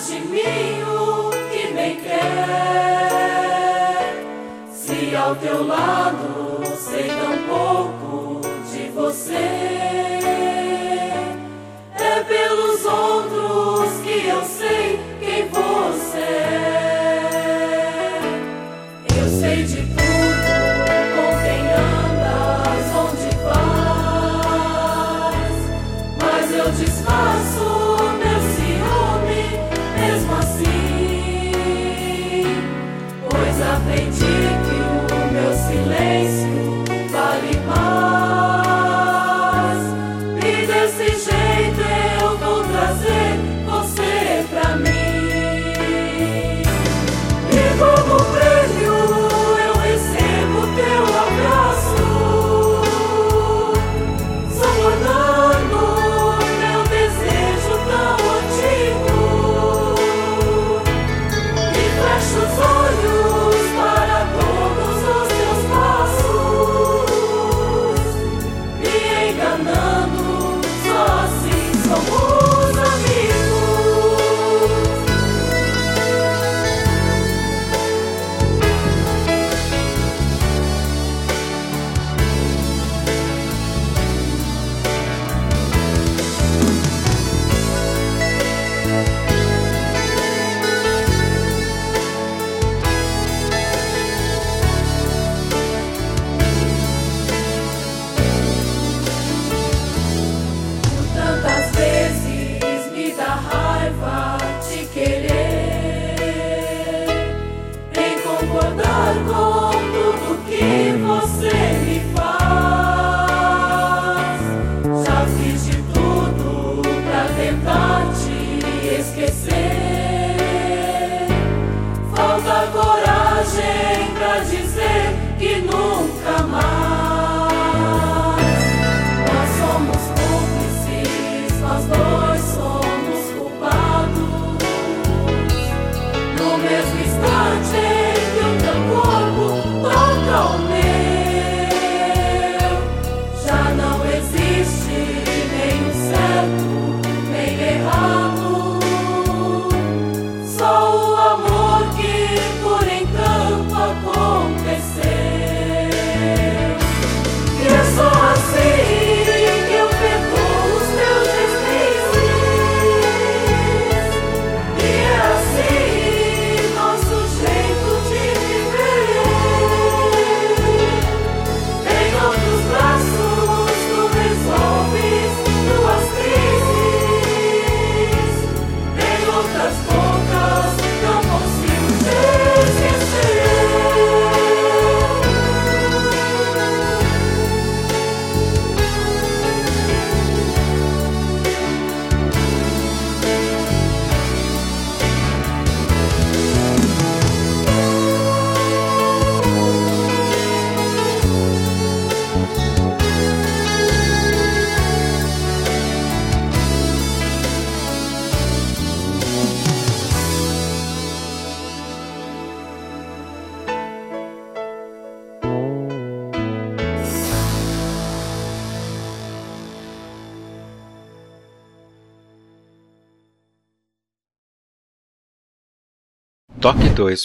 de mim o que bem quer. Se ao teu lado sei tão pouco de você, é pelos outros que eu sei.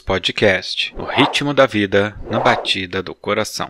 Podcast, o ritmo da vida na batida do coração.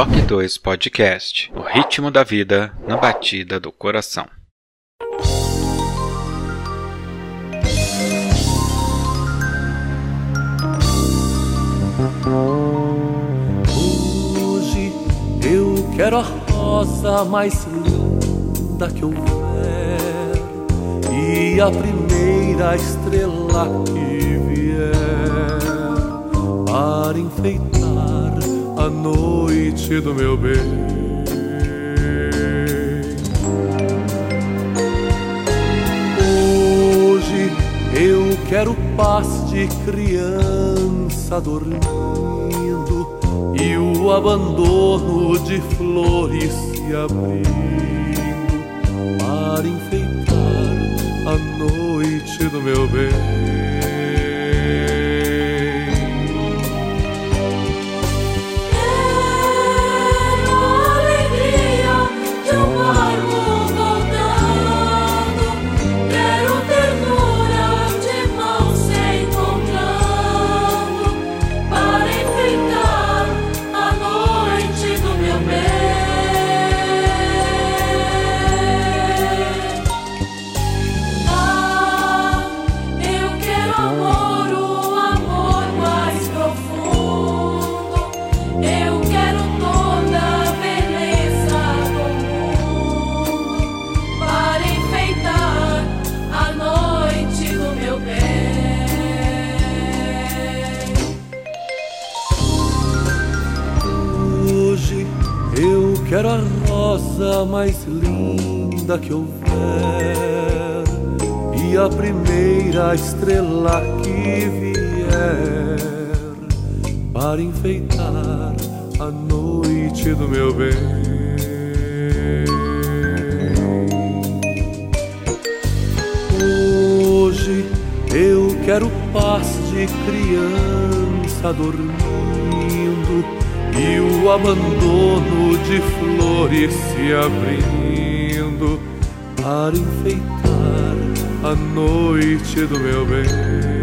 Toque 2 Podcast O ritmo da vida na batida do coração. Hoje eu quero a rosa mais linda que houver e a primeira estrela que vier para enfeitar a noite do meu bem. Hoje eu quero paz de criança dormindo e o abandono de flores se abrindo para enfeitar a noite do meu bem. Que houver e a primeira estrela que vier para enfeitar a noite do meu bem. Hoje eu quero paz de criança dormindo e o abandono de flores se abrindo para enfeitar a noite do meu bem.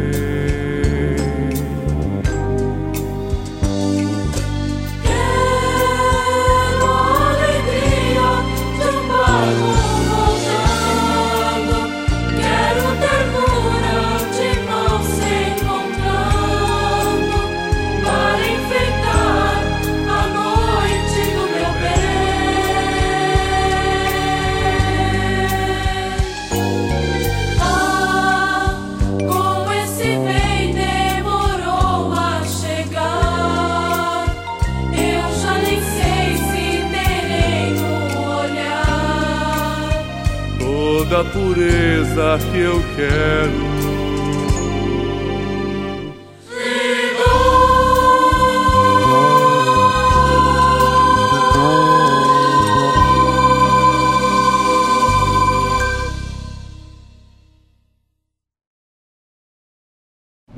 Que eu quero.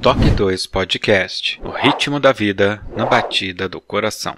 Toque 2 Podcast O ritmo da vida na batida do coração.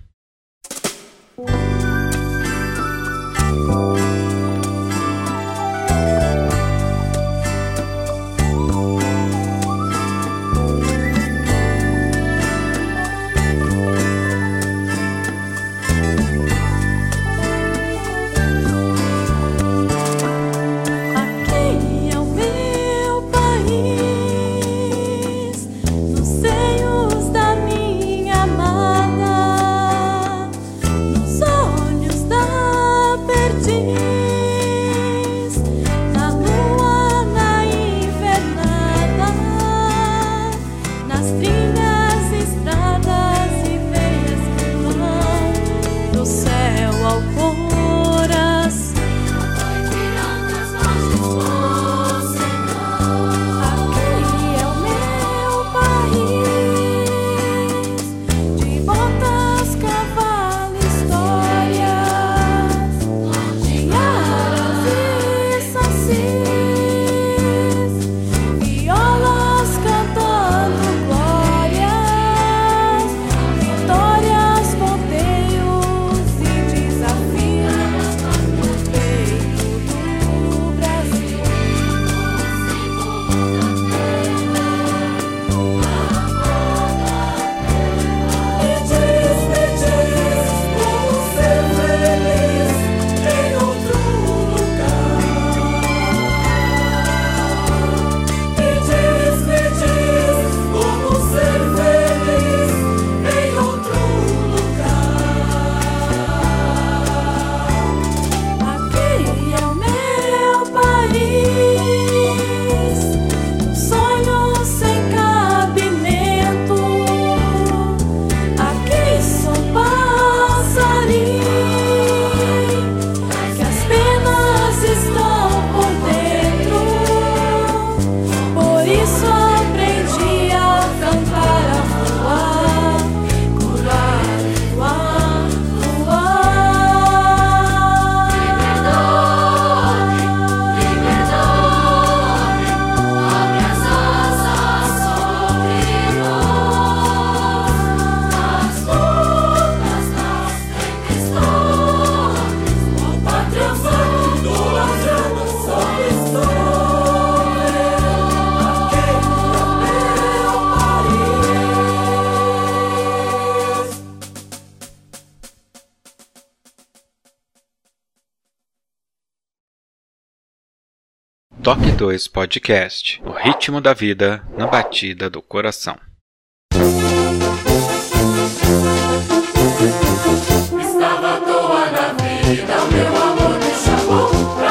Top 2 Podcast O ritmo da vida na batida do coração. Estava à toa na vida, meu amor me chamou pra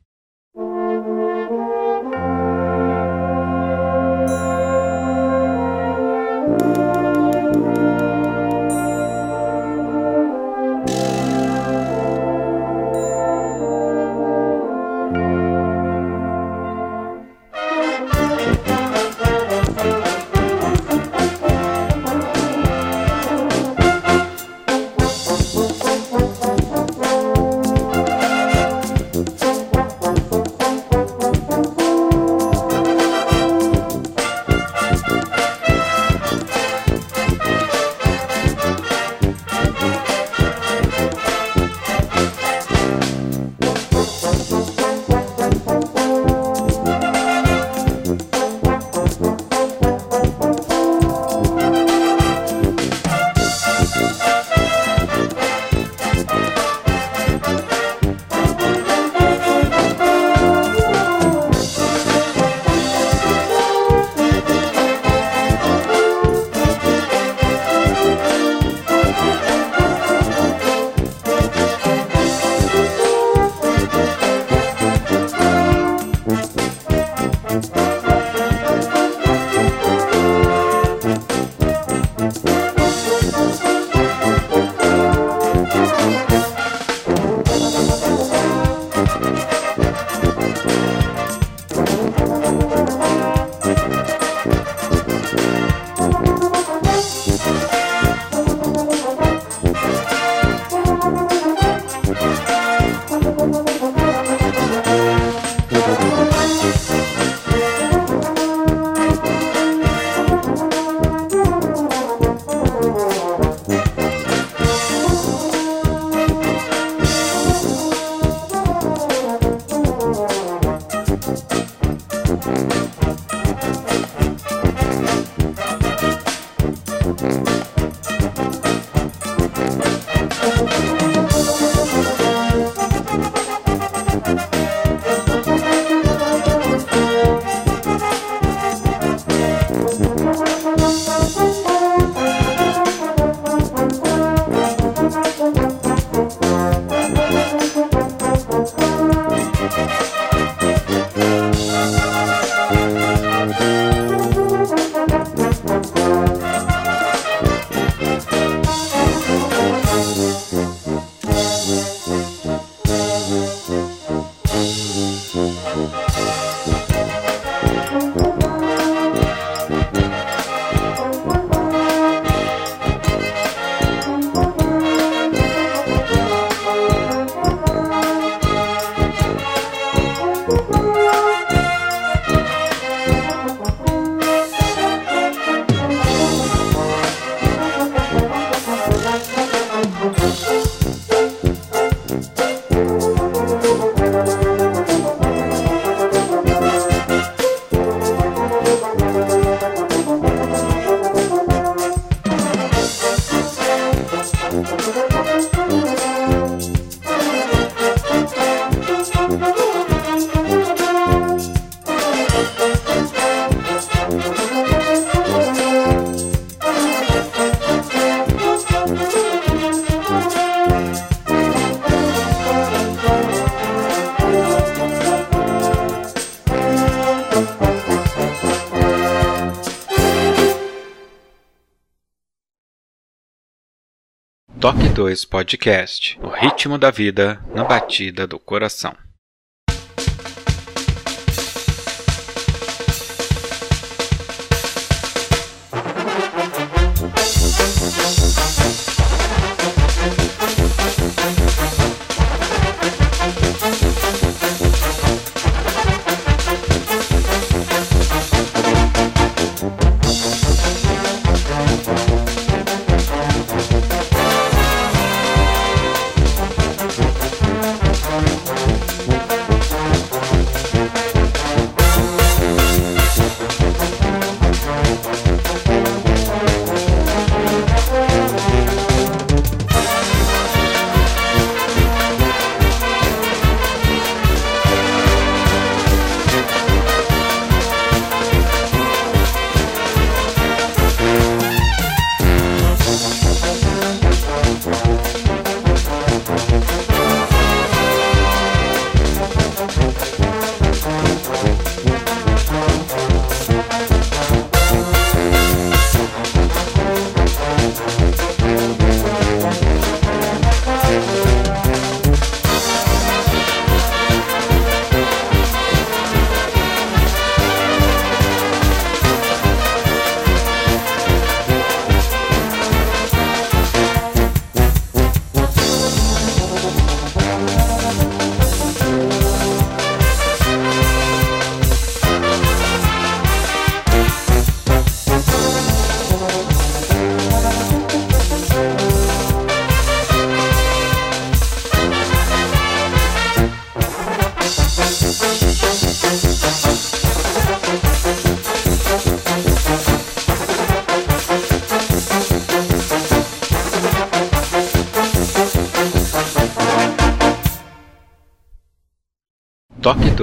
2 Podcast O ritmo da vida na batida do coração.